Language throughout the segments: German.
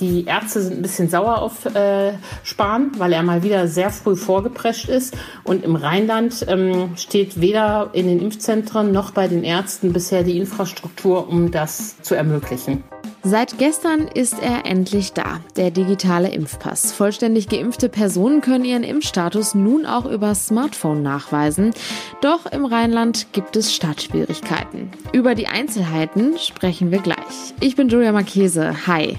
Die Ärzte sind ein bisschen sauer auf äh, Spahn, weil er mal wieder sehr früh vorgeprescht ist. Und im Rheinland ähm, steht weder in den Impfzentren noch bei den Ärzten bisher die Infrastruktur, um das zu ermöglichen. Seit gestern ist er endlich da, der digitale Impfpass. Vollständig geimpfte Personen können ihren Impfstatus nun auch über Smartphone nachweisen. Doch im Rheinland gibt es Startschwierigkeiten. Über die Einzelheiten sprechen wir gleich. Ich bin Julia Marchese. Hi.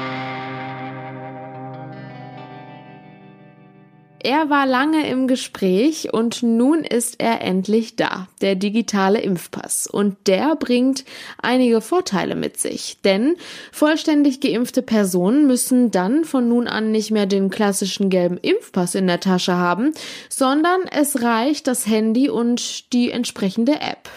Er war lange im Gespräch und nun ist er endlich da, der digitale Impfpass. Und der bringt einige Vorteile mit sich. Denn vollständig geimpfte Personen müssen dann von nun an nicht mehr den klassischen gelben Impfpass in der Tasche haben, sondern es reicht das Handy und die entsprechende App.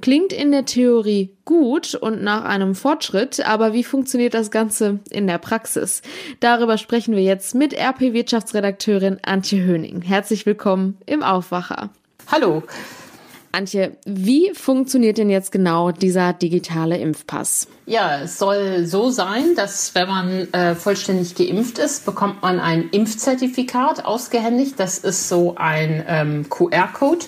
Klingt in der Theorie gut und nach einem Fortschritt, aber wie funktioniert das Ganze in der Praxis? Darüber sprechen wir jetzt mit RP-Wirtschaftsredakteurin Antje Höning. Herzlich willkommen im Aufwacher. Hallo. Antje, wie funktioniert denn jetzt genau dieser digitale Impfpass? Ja, es soll so sein, dass wenn man äh, vollständig geimpft ist, bekommt man ein Impfzertifikat ausgehändigt. Das ist so ein ähm, QR-Code.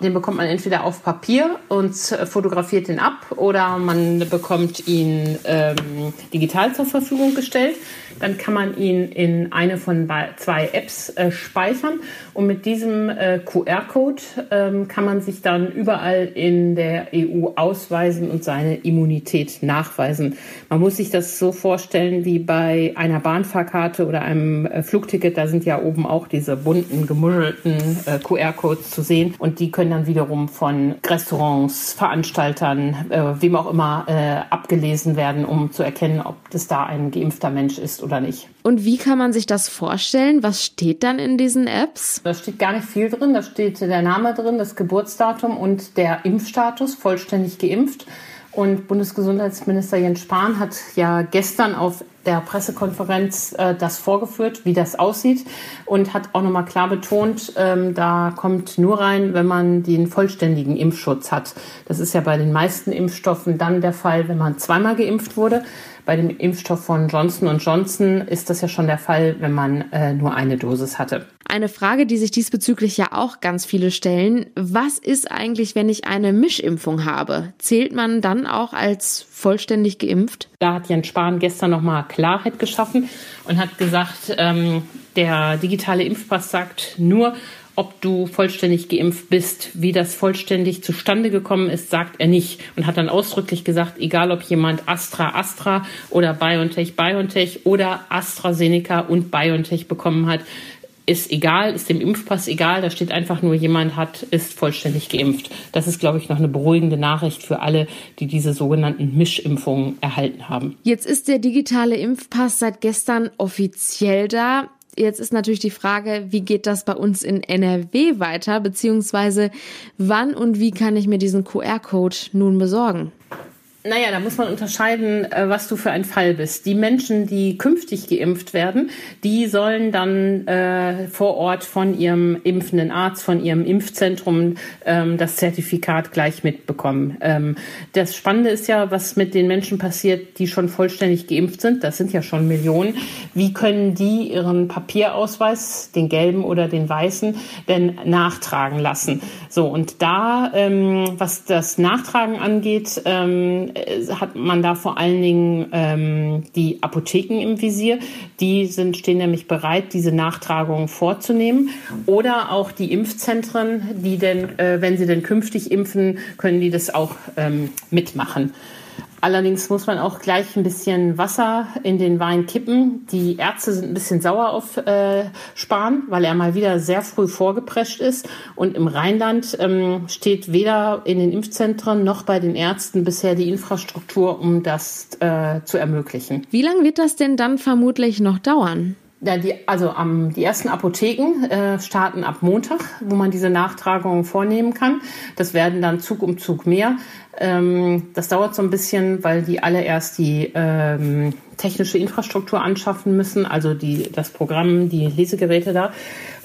Den bekommt man entweder auf Papier und fotografiert den ab oder man bekommt ihn ähm, digital zur Verfügung gestellt. Dann kann man ihn in eine von zwei Apps äh, speichern und mit diesem äh, QR-Code ähm, kann man sich dann überall in der EU ausweisen und seine Immunität nachweisen. Man muss sich das so vorstellen wie bei einer Bahnfahrkarte oder einem äh, Flugticket. Da sind ja oben auch diese bunten, gemuschelten äh, QR-Codes zu sehen. Und die können dann wiederum von Restaurants, Veranstaltern, äh, wem auch immer, äh, abgelesen werden, um zu erkennen, ob das da ein geimpfter Mensch ist oder nicht. Und wie kann man sich das vorstellen? Was steht dann in diesen Apps? Da steht gar nicht viel drin. Da steht der Name drin, das Geburtsdatum und der Impfstatus, vollständig geimpft. Und Bundesgesundheitsminister Jens Spahn hat ja gestern auf der Pressekonferenz äh, das vorgeführt, wie das aussieht und hat auch nochmal klar betont, ähm, da kommt nur rein, wenn man den vollständigen Impfschutz hat. Das ist ja bei den meisten Impfstoffen dann der Fall, wenn man zweimal geimpft wurde. Bei dem Impfstoff von Johnson Johnson ist das ja schon der Fall, wenn man äh, nur eine Dosis hatte. Eine Frage, die sich diesbezüglich ja auch ganz viele stellen. Was ist eigentlich, wenn ich eine Mischimpfung habe? Zählt man dann auch als vollständig geimpft? Da hat Jens Spahn gestern nochmal Klarheit geschaffen und hat gesagt, ähm, der digitale Impfpass sagt nur, ob du vollständig geimpft bist. Wie das vollständig zustande gekommen ist, sagt er nicht und hat dann ausdrücklich gesagt, egal ob jemand Astra Astra oder BioNTech BioNTech oder AstraZeneca und BioNTech bekommen hat, ist egal, ist dem Impfpass egal, da steht einfach nur, jemand hat, ist vollständig geimpft. Das ist, glaube ich, noch eine beruhigende Nachricht für alle, die diese sogenannten Mischimpfungen erhalten haben. Jetzt ist der digitale Impfpass seit gestern offiziell da. Jetzt ist natürlich die Frage, wie geht das bei uns in NRW weiter, beziehungsweise wann und wie kann ich mir diesen QR-Code nun besorgen? Naja, da muss man unterscheiden, äh, was du für ein Fall bist. Die Menschen, die künftig geimpft werden, die sollen dann äh, vor Ort von ihrem impfenden Arzt, von ihrem Impfzentrum ähm, das Zertifikat gleich mitbekommen. Ähm, das Spannende ist ja, was mit den Menschen passiert, die schon vollständig geimpft sind. Das sind ja schon Millionen. Wie können die ihren Papierausweis, den gelben oder den weißen, denn nachtragen lassen? So, und da, ähm, was das Nachtragen angeht, äh, hat man da vor allen Dingen ähm, die Apotheken im Visier. Die sind, stehen nämlich bereit, diese Nachtragungen vorzunehmen. Oder auch die Impfzentren, die denn, äh, wenn sie denn künftig impfen, können die das auch ähm, mitmachen. Allerdings muss man auch gleich ein bisschen Wasser in den Wein kippen. Die Ärzte sind ein bisschen sauer auf äh, Spahn, weil er mal wieder sehr früh vorgeprescht ist. Und im Rheinland ähm, steht weder in den Impfzentren noch bei den Ärzten bisher die Infrastruktur, um das äh, zu ermöglichen. Wie lange wird das denn dann vermutlich noch dauern? Die, also am, die ersten Apotheken äh, starten ab Montag, wo man diese Nachtragungen vornehmen kann. Das werden dann Zug um Zug mehr. Ähm, das dauert so ein bisschen, weil die alle erst die ähm, technische Infrastruktur anschaffen müssen, also die, das Programm, die Lesegeräte da.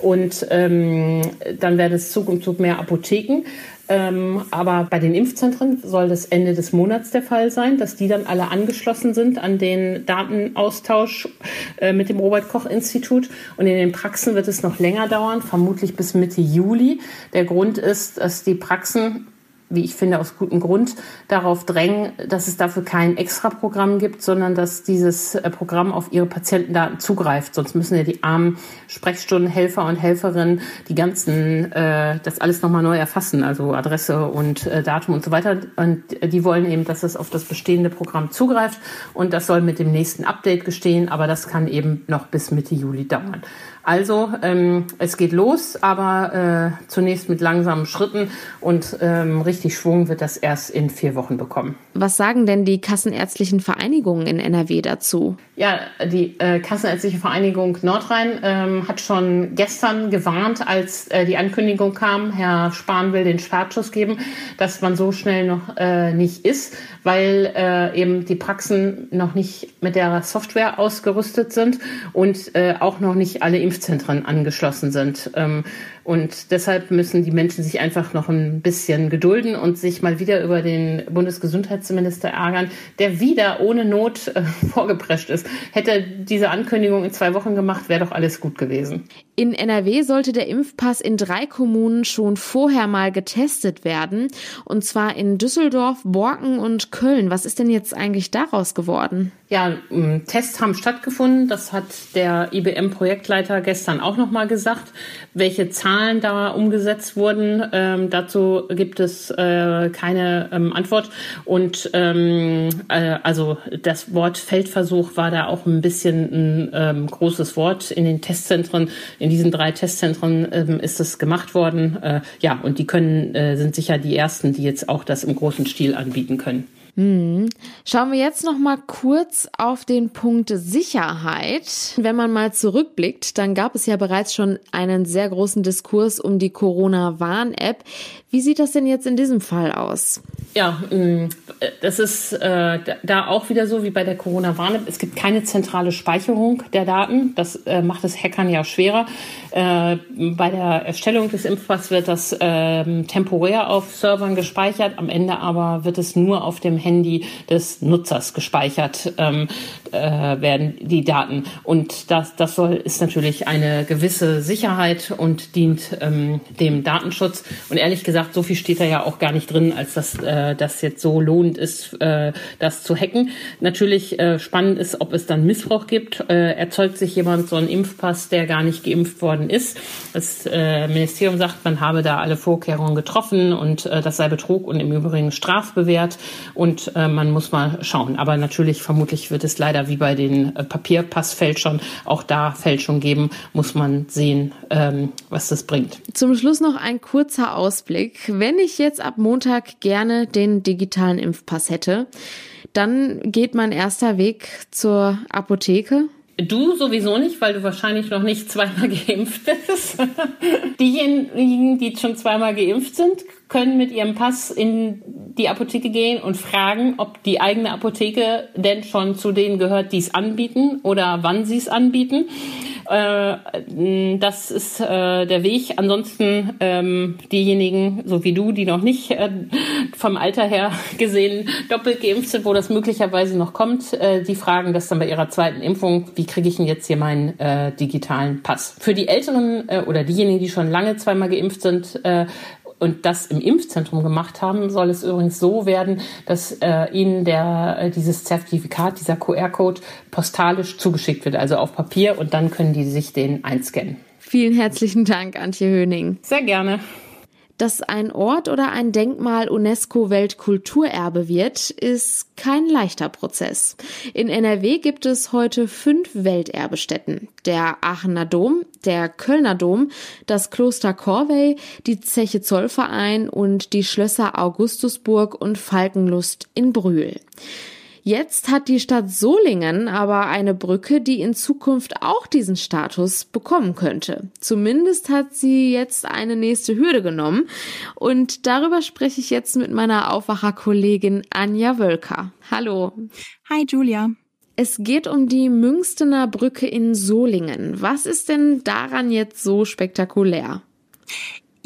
Und ähm, dann werden es Zug um Zug mehr Apotheken. Ähm, aber bei den Impfzentren soll das Ende des Monats der Fall sein, dass die dann alle angeschlossen sind an den Datenaustausch äh, mit dem Robert Koch Institut. Und in den Praxen wird es noch länger dauern, vermutlich bis Mitte Juli. Der Grund ist, dass die Praxen wie ich finde, aus gutem Grund darauf drängen, dass es dafür kein Extraprogramm gibt, sondern dass dieses äh, Programm auf ihre Patientendaten zugreift. Sonst müssen ja die armen Sprechstundenhelfer und Helferinnen die ganzen, äh, das alles nochmal neu erfassen, also Adresse und äh, Datum und so weiter. Und die wollen eben, dass es auf das bestehende Programm zugreift. Und das soll mit dem nächsten Update gestehen, aber das kann eben noch bis Mitte Juli dauern. Also ähm, es geht los, aber äh, zunächst mit langsamen Schritten und ähm, richtig Schwung wird das erst in vier Wochen bekommen. Was sagen denn die kassenärztlichen Vereinigungen in NRW dazu? Ja, die äh, Kassenärztliche Vereinigung Nordrhein ähm, hat schon gestern gewarnt, als äh, die Ankündigung kam, Herr Spahn will den Startschuss geben, dass man so schnell noch äh, nicht ist, weil äh, eben die Praxen noch nicht mit der Software ausgerüstet sind und äh, auch noch nicht alle Impf Impfzentren angeschlossen sind. Ähm, und deshalb müssen die Menschen sich einfach noch ein bisschen gedulden und sich mal wieder über den Bundesgesundheitsminister ärgern, der wieder ohne Not äh, vorgeprescht ist. Hätte diese Ankündigung in zwei Wochen gemacht, wäre doch alles gut gewesen. In NRW sollte der Impfpass in drei Kommunen schon vorher mal getestet werden. Und zwar in Düsseldorf, Borken und Köln. Was ist denn jetzt eigentlich daraus geworden? Ja, Tests haben stattgefunden. Das hat der IBM-Projektleiter gestern auch nochmal gesagt. Welche Zahlen Zahlen da umgesetzt wurden. Ähm, dazu gibt es äh, keine ähm, Antwort. Und ähm, äh, also das Wort Feldversuch war da auch ein bisschen ein ähm, großes Wort in den Testzentren. In diesen drei Testzentren ähm, ist es gemacht worden. Äh, ja, und die können äh, sind sicher die ersten, die jetzt auch das im großen Stil anbieten können. Hm. Schauen wir jetzt noch mal kurz auf den Punkt Sicherheit. Wenn man mal zurückblickt, dann gab es ja bereits schon einen sehr großen Diskurs um die Corona-Warn-App. Wie sieht das denn jetzt in diesem Fall aus? Ja, mm, das ist äh, da auch wieder so wie bei der Corona-Warn-App. Es gibt keine zentrale Speicherung der Daten. Das äh, macht es Hackern ja schwerer. Äh, bei der Erstellung des Impfpass wird das ähm, temporär auf Servern gespeichert. Am Ende aber wird es nur auf dem Handy des Nutzers gespeichert ähm, äh, werden die Daten. Und das, das soll, ist natürlich eine gewisse Sicherheit und dient ähm, dem Datenschutz. Und ehrlich gesagt, so viel steht da ja auch gar nicht drin, als dass äh, das jetzt so lohnend ist, äh, das zu hacken. Natürlich äh, spannend ist, ob es dann Missbrauch gibt. Äh, erzeugt sich jemand so einen Impfpass, der gar nicht geimpft worden ist. Das äh, Ministerium sagt, man habe da alle Vorkehrungen getroffen und äh, das sei Betrug und im Übrigen strafbewehrt. Und und äh, man muss mal schauen. Aber natürlich, vermutlich wird es leider wie bei den äh, Papierpassfälschern auch da Fälschung geben. Muss man sehen, ähm, was das bringt. Zum Schluss noch ein kurzer Ausblick. Wenn ich jetzt ab Montag gerne den digitalen Impfpass hätte, dann geht mein erster Weg zur Apotheke Du sowieso nicht, weil du wahrscheinlich noch nicht zweimal geimpft bist. Diejenigen, die schon zweimal geimpft sind, können mit ihrem Pass in die Apotheke gehen und fragen, ob die eigene Apotheke denn schon zu denen gehört, die es anbieten oder wann sie es anbieten. Äh, das ist äh, der Weg. Ansonsten ähm, diejenigen, so wie du, die noch nicht äh, vom Alter her gesehen doppelt geimpft sind, wo das möglicherweise noch kommt, äh, die fragen das dann bei ihrer zweiten Impfung, wie kriege ich denn jetzt hier meinen äh, digitalen Pass? Für die Älteren äh, oder diejenigen, die schon lange zweimal geimpft sind, äh, und das im Impfzentrum gemacht haben, soll es übrigens so werden, dass äh, ihnen der, äh, dieses Zertifikat, dieser QR-Code postalisch zugeschickt wird, also auf Papier und dann können die sich den einscannen. Vielen herzlichen Dank, Antje Höning. Sehr gerne. Dass ein Ort oder ein Denkmal UNESCO-Weltkulturerbe wird, ist kein leichter Prozess. In NRW gibt es heute fünf Welterbestätten. Der Aachener Dom, der Kölner Dom, das Kloster Corvey, die Zeche Zollverein und die Schlösser Augustusburg und Falkenlust in Brühl. Jetzt hat die Stadt Solingen aber eine Brücke, die in Zukunft auch diesen Status bekommen könnte. Zumindest hat sie jetzt eine nächste Hürde genommen. Und darüber spreche ich jetzt mit meiner Aufwacherkollegin Anja Wölker. Hallo. Hi, Julia. Es geht um die Münstener Brücke in Solingen. Was ist denn daran jetzt so spektakulär?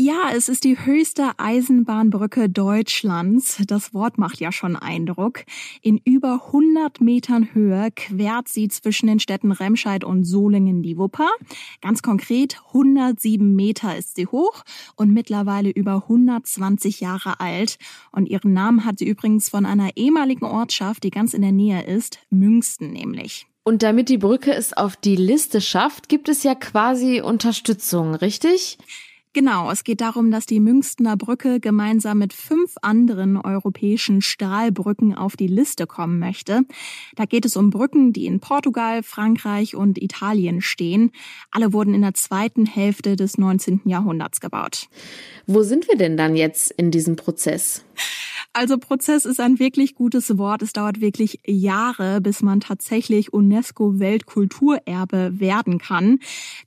Ja, es ist die höchste Eisenbahnbrücke Deutschlands. Das Wort macht ja schon Eindruck. In über 100 Metern Höhe quert sie zwischen den Städten Remscheid und Solingen die Wupper. Ganz konkret 107 Meter ist sie hoch und mittlerweile über 120 Jahre alt. Und ihren Namen hat sie übrigens von einer ehemaligen Ortschaft, die ganz in der Nähe ist, Münsten nämlich. Und damit die Brücke es auf die Liste schafft, gibt es ja quasi Unterstützung, richtig? Genau, es geht darum, dass die Münstener Brücke gemeinsam mit fünf anderen europäischen Stahlbrücken auf die Liste kommen möchte. Da geht es um Brücken, die in Portugal, Frankreich und Italien stehen. Alle wurden in der zweiten Hälfte des 19. Jahrhunderts gebaut. Wo sind wir denn dann jetzt in diesem Prozess? Also Prozess ist ein wirklich gutes Wort. Es dauert wirklich Jahre, bis man tatsächlich UNESCO-Weltkulturerbe werden kann.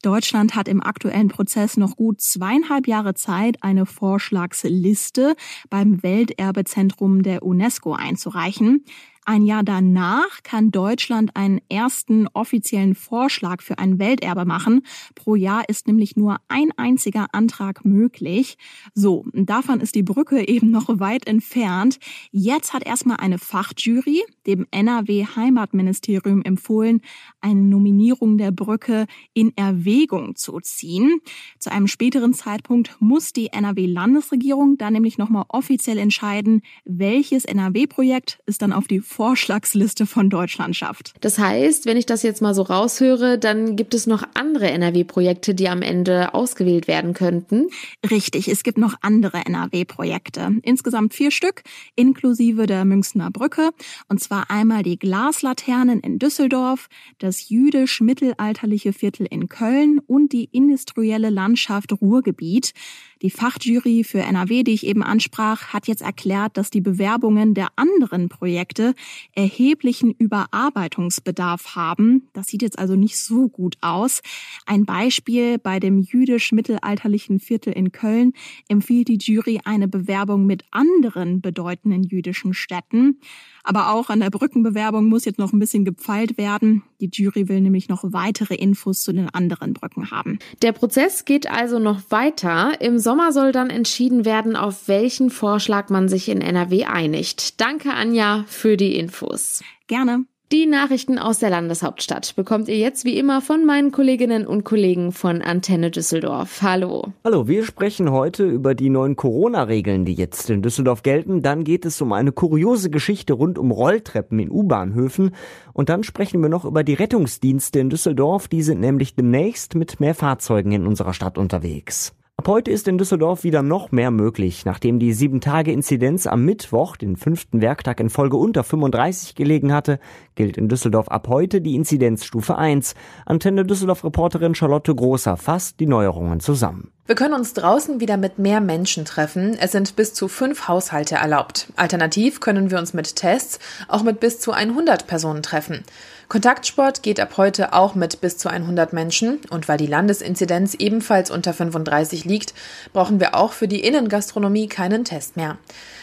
Deutschland hat im aktuellen Prozess noch gut zweieinhalb Jahre Zeit, eine Vorschlagsliste beim Welterbezentrum der UNESCO einzureichen. Ein Jahr danach kann Deutschland einen ersten offiziellen Vorschlag für ein Welterbe machen. Pro Jahr ist nämlich nur ein einziger Antrag möglich. So, davon ist die Brücke eben noch weit entfernt. Jetzt hat erstmal eine Fachjury dem NRW Heimatministerium empfohlen, eine Nominierung der Brücke in Erwägung zu ziehen. Zu einem späteren Zeitpunkt muss die NRW Landesregierung dann nämlich nochmal offiziell entscheiden, welches NRW-Projekt es dann auf die Vorschlagsliste von Deutschland schafft. Das heißt, wenn ich das jetzt mal so raushöre, dann gibt es noch andere NRW-Projekte, die am Ende ausgewählt werden könnten. Richtig, es gibt noch andere NRW-Projekte. Insgesamt vier Stück, inklusive der Münchner Brücke. Und zwar einmal die Glaslaternen in Düsseldorf, das jüdisch-mittelalterliche Viertel in Köln und die industrielle Landschaft Ruhrgebiet. Die Fachjury für NRW, die ich eben ansprach, hat jetzt erklärt, dass die Bewerbungen der anderen Projekte erheblichen Überarbeitungsbedarf haben. Das sieht jetzt also nicht so gut aus. Ein Beispiel bei dem jüdisch-mittelalterlichen Viertel in Köln empfiehlt die Jury eine Bewerbung mit anderen bedeutenden jüdischen Städten. Aber auch an der Brückenbewerbung muss jetzt noch ein bisschen gepfeilt werden. Die Jury will nämlich noch weitere Infos zu den anderen Brücken haben. Der Prozess geht also noch weiter. Im Sommer soll dann entschieden werden, auf welchen Vorschlag man sich in NRW einigt. Danke, Anja, für die Infos. Gerne. Die Nachrichten aus der Landeshauptstadt bekommt ihr jetzt wie immer von meinen Kolleginnen und Kollegen von Antenne Düsseldorf. Hallo. Hallo, wir sprechen heute über die neuen Corona-Regeln, die jetzt in Düsseldorf gelten. Dann geht es um eine kuriose Geschichte rund um Rolltreppen in U-Bahnhöfen. Und dann sprechen wir noch über die Rettungsdienste in Düsseldorf. Die sind nämlich demnächst mit mehr Fahrzeugen in unserer Stadt unterwegs. Ab heute ist in Düsseldorf wieder noch mehr möglich. Nachdem die 7-Tage-Inzidenz am Mittwoch, den fünften Werktag in Folge unter 35 gelegen hatte, gilt in Düsseldorf ab heute die Inzidenzstufe 1. Antenne Düsseldorf-Reporterin Charlotte Großer fasst die Neuerungen zusammen. Wir können uns draußen wieder mit mehr Menschen treffen. Es sind bis zu fünf Haushalte erlaubt. Alternativ können wir uns mit Tests auch mit bis zu 100 Personen treffen. Kontaktsport geht ab heute auch mit bis zu 100 Menschen. Und weil die Landesinzidenz ebenfalls unter 35 liegt, brauchen wir auch für die Innengastronomie keinen Test mehr.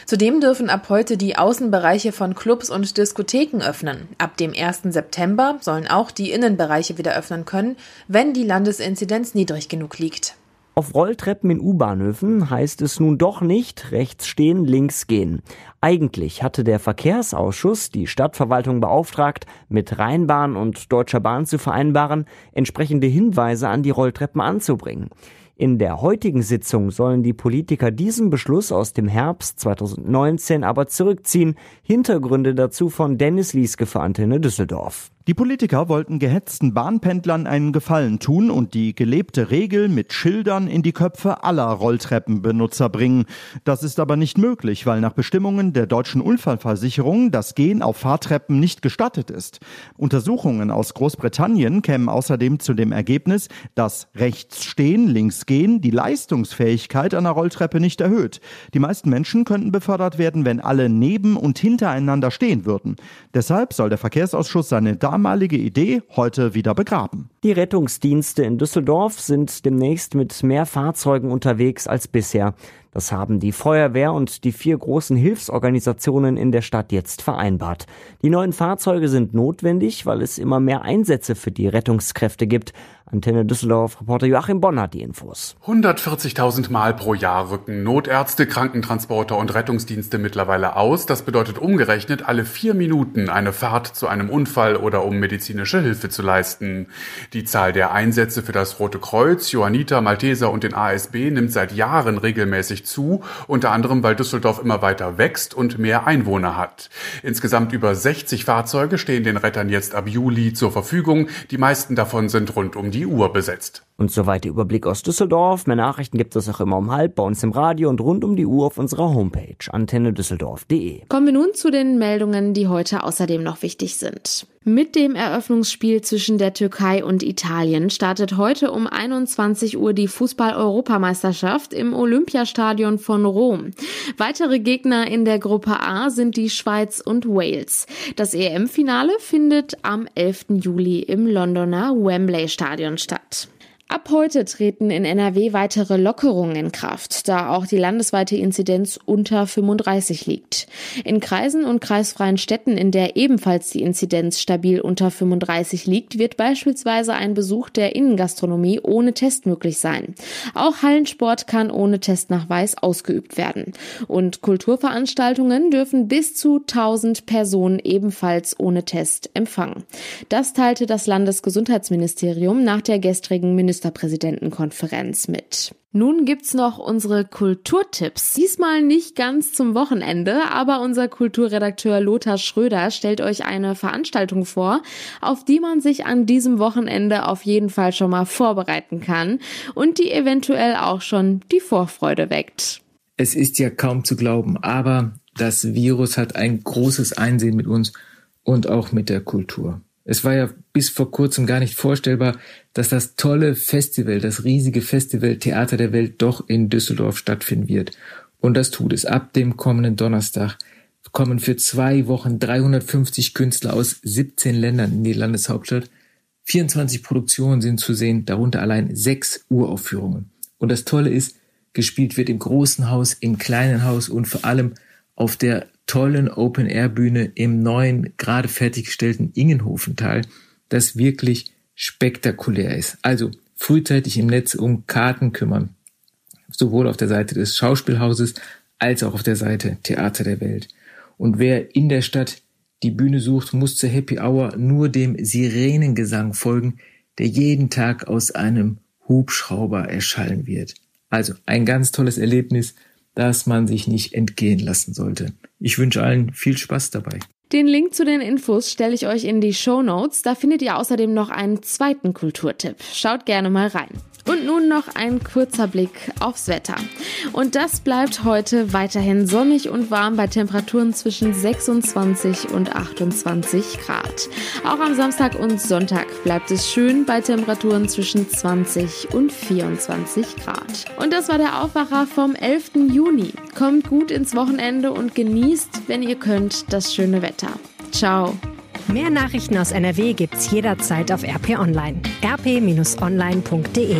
Zudem dürfen ab heute die Außenbereiche von Clubs und Diskotheken öffnen. Ab dem 1. September sollen auch die Innenbereiche wieder öffnen können, wenn die Landesinzidenz niedrig genug liegt. Auf Rolltreppen in U-Bahnhöfen heißt es nun doch nicht rechts stehen, links gehen. Eigentlich hatte der Verkehrsausschuss die Stadtverwaltung beauftragt, mit Rheinbahn und Deutscher Bahn zu vereinbaren, entsprechende Hinweise an die Rolltreppen anzubringen. In der heutigen Sitzung sollen die Politiker diesen Beschluss aus dem Herbst 2019 aber zurückziehen. Hintergründe dazu von Dennis Lieske für Antenne Düsseldorf. Die Politiker wollten gehetzten Bahnpendlern einen Gefallen tun und die gelebte Regel mit Schildern in die Köpfe aller Rolltreppenbenutzer bringen. Das ist aber nicht möglich, weil nach Bestimmungen der deutschen Unfallversicherung das Gehen auf Fahrtreppen nicht gestattet ist. Untersuchungen aus Großbritannien kämen außerdem zu dem Ergebnis, dass rechts stehen, links gehen die Leistungsfähigkeit einer Rolltreppe nicht erhöht. Die meisten Menschen könnten befördert werden, wenn alle neben und hintereinander stehen würden. Deshalb soll der Verkehrsausschuss seine damalige Idee heute wieder begraben. Die Rettungsdienste in Düsseldorf sind demnächst mit mehr Fahrzeugen unterwegs als bisher. Das haben die Feuerwehr und die vier großen Hilfsorganisationen in der Stadt jetzt vereinbart. Die neuen Fahrzeuge sind notwendig, weil es immer mehr Einsätze für die Rettungskräfte gibt. Antenne Düsseldorf, Reporter Joachim Bonn hat die Infos. 140.000 Mal pro Jahr rücken Notärzte, Krankentransporter und Rettungsdienste mittlerweile aus. Das bedeutet umgerechnet alle vier Minuten eine Fahrt zu einem Unfall oder um medizinische Hilfe zu leisten. Die Zahl der Einsätze für das Rote Kreuz, Johanniter, Malteser und den ASB nimmt seit Jahren regelmäßig zu, unter anderem weil Düsseldorf immer weiter wächst und mehr Einwohner hat. Insgesamt über 60 Fahrzeuge stehen den Rettern jetzt ab Juli zur Verfügung. Die meisten davon sind rund um die Uhr besetzt. Und soweit der Überblick aus Düsseldorf. Mehr Nachrichten gibt es auch immer um halb bei uns im Radio und rund um die Uhr auf unserer Homepage antennedüsseldorf.de. Kommen wir nun zu den Meldungen, die heute außerdem noch wichtig sind. Mit dem Eröffnungsspiel zwischen der Türkei und Italien startet heute um 21 Uhr die Fußball-Europameisterschaft im Olympiastadion von Rom. Weitere Gegner in der Gruppe A sind die Schweiz und Wales. Das EM-Finale findet am 11. Juli im Londoner Wembley Stadion statt. Ab heute treten in NRW weitere Lockerungen in Kraft, da auch die landesweite Inzidenz unter 35 liegt. In Kreisen und kreisfreien Städten, in der ebenfalls die Inzidenz stabil unter 35 liegt, wird beispielsweise ein Besuch der Innengastronomie ohne Test möglich sein. Auch Hallensport kann ohne Testnachweis ausgeübt werden. Und Kulturveranstaltungen dürfen bis zu 1000 Personen ebenfalls ohne Test empfangen. Das teilte das Landesgesundheitsministerium nach der gestrigen Minister Ministerpräsidentenkonferenz mit. Nun gibt's noch unsere Kulturtipps. Diesmal nicht ganz zum Wochenende, aber unser Kulturredakteur Lothar Schröder stellt euch eine Veranstaltung vor, auf die man sich an diesem Wochenende auf jeden Fall schon mal vorbereiten kann und die eventuell auch schon die Vorfreude weckt. Es ist ja kaum zu glauben, aber das Virus hat ein großes Einsehen mit uns und auch mit der Kultur. Es war ja bis vor kurzem gar nicht vorstellbar, dass das tolle Festival, das riesige Festival Theater der Welt doch in Düsseldorf stattfinden wird. Und das tut es. Ab dem kommenden Donnerstag kommen für zwei Wochen 350 Künstler aus 17 Ländern in die Landeshauptstadt. 24 Produktionen sind zu sehen, darunter allein sechs Uraufführungen. Und das Tolle ist, gespielt wird im großen Haus, im kleinen Haus und vor allem auf der tollen Open-Air-Bühne im neuen, gerade fertiggestellten Ingenhofental, das wirklich spektakulär ist. Also frühzeitig im Netz um Karten kümmern. Sowohl auf der Seite des Schauspielhauses als auch auf der Seite Theater der Welt. Und wer in der Stadt die Bühne sucht, muss zur Happy Hour nur dem Sirenengesang folgen, der jeden Tag aus einem Hubschrauber erschallen wird. Also ein ganz tolles Erlebnis, das man sich nicht entgehen lassen sollte. Ich wünsche allen viel Spaß dabei. Den Link zu den Infos stelle ich euch in die Show Notes. Da findet ihr außerdem noch einen zweiten Kulturtipp. Schaut gerne mal rein. Und nun noch ein kurzer Blick aufs Wetter. Und das bleibt heute weiterhin sonnig und warm bei Temperaturen zwischen 26 und 28 Grad. Auch am Samstag und Sonntag bleibt es schön bei Temperaturen zwischen 20 und 24 Grad. Und das war der Aufwacher vom 11. Juni. Kommt gut ins Wochenende und genießt, wenn ihr könnt, das schöne Wetter. Ciao. Mehr Nachrichten aus NRW gibt's jederzeit auf RP Online. rp-online.de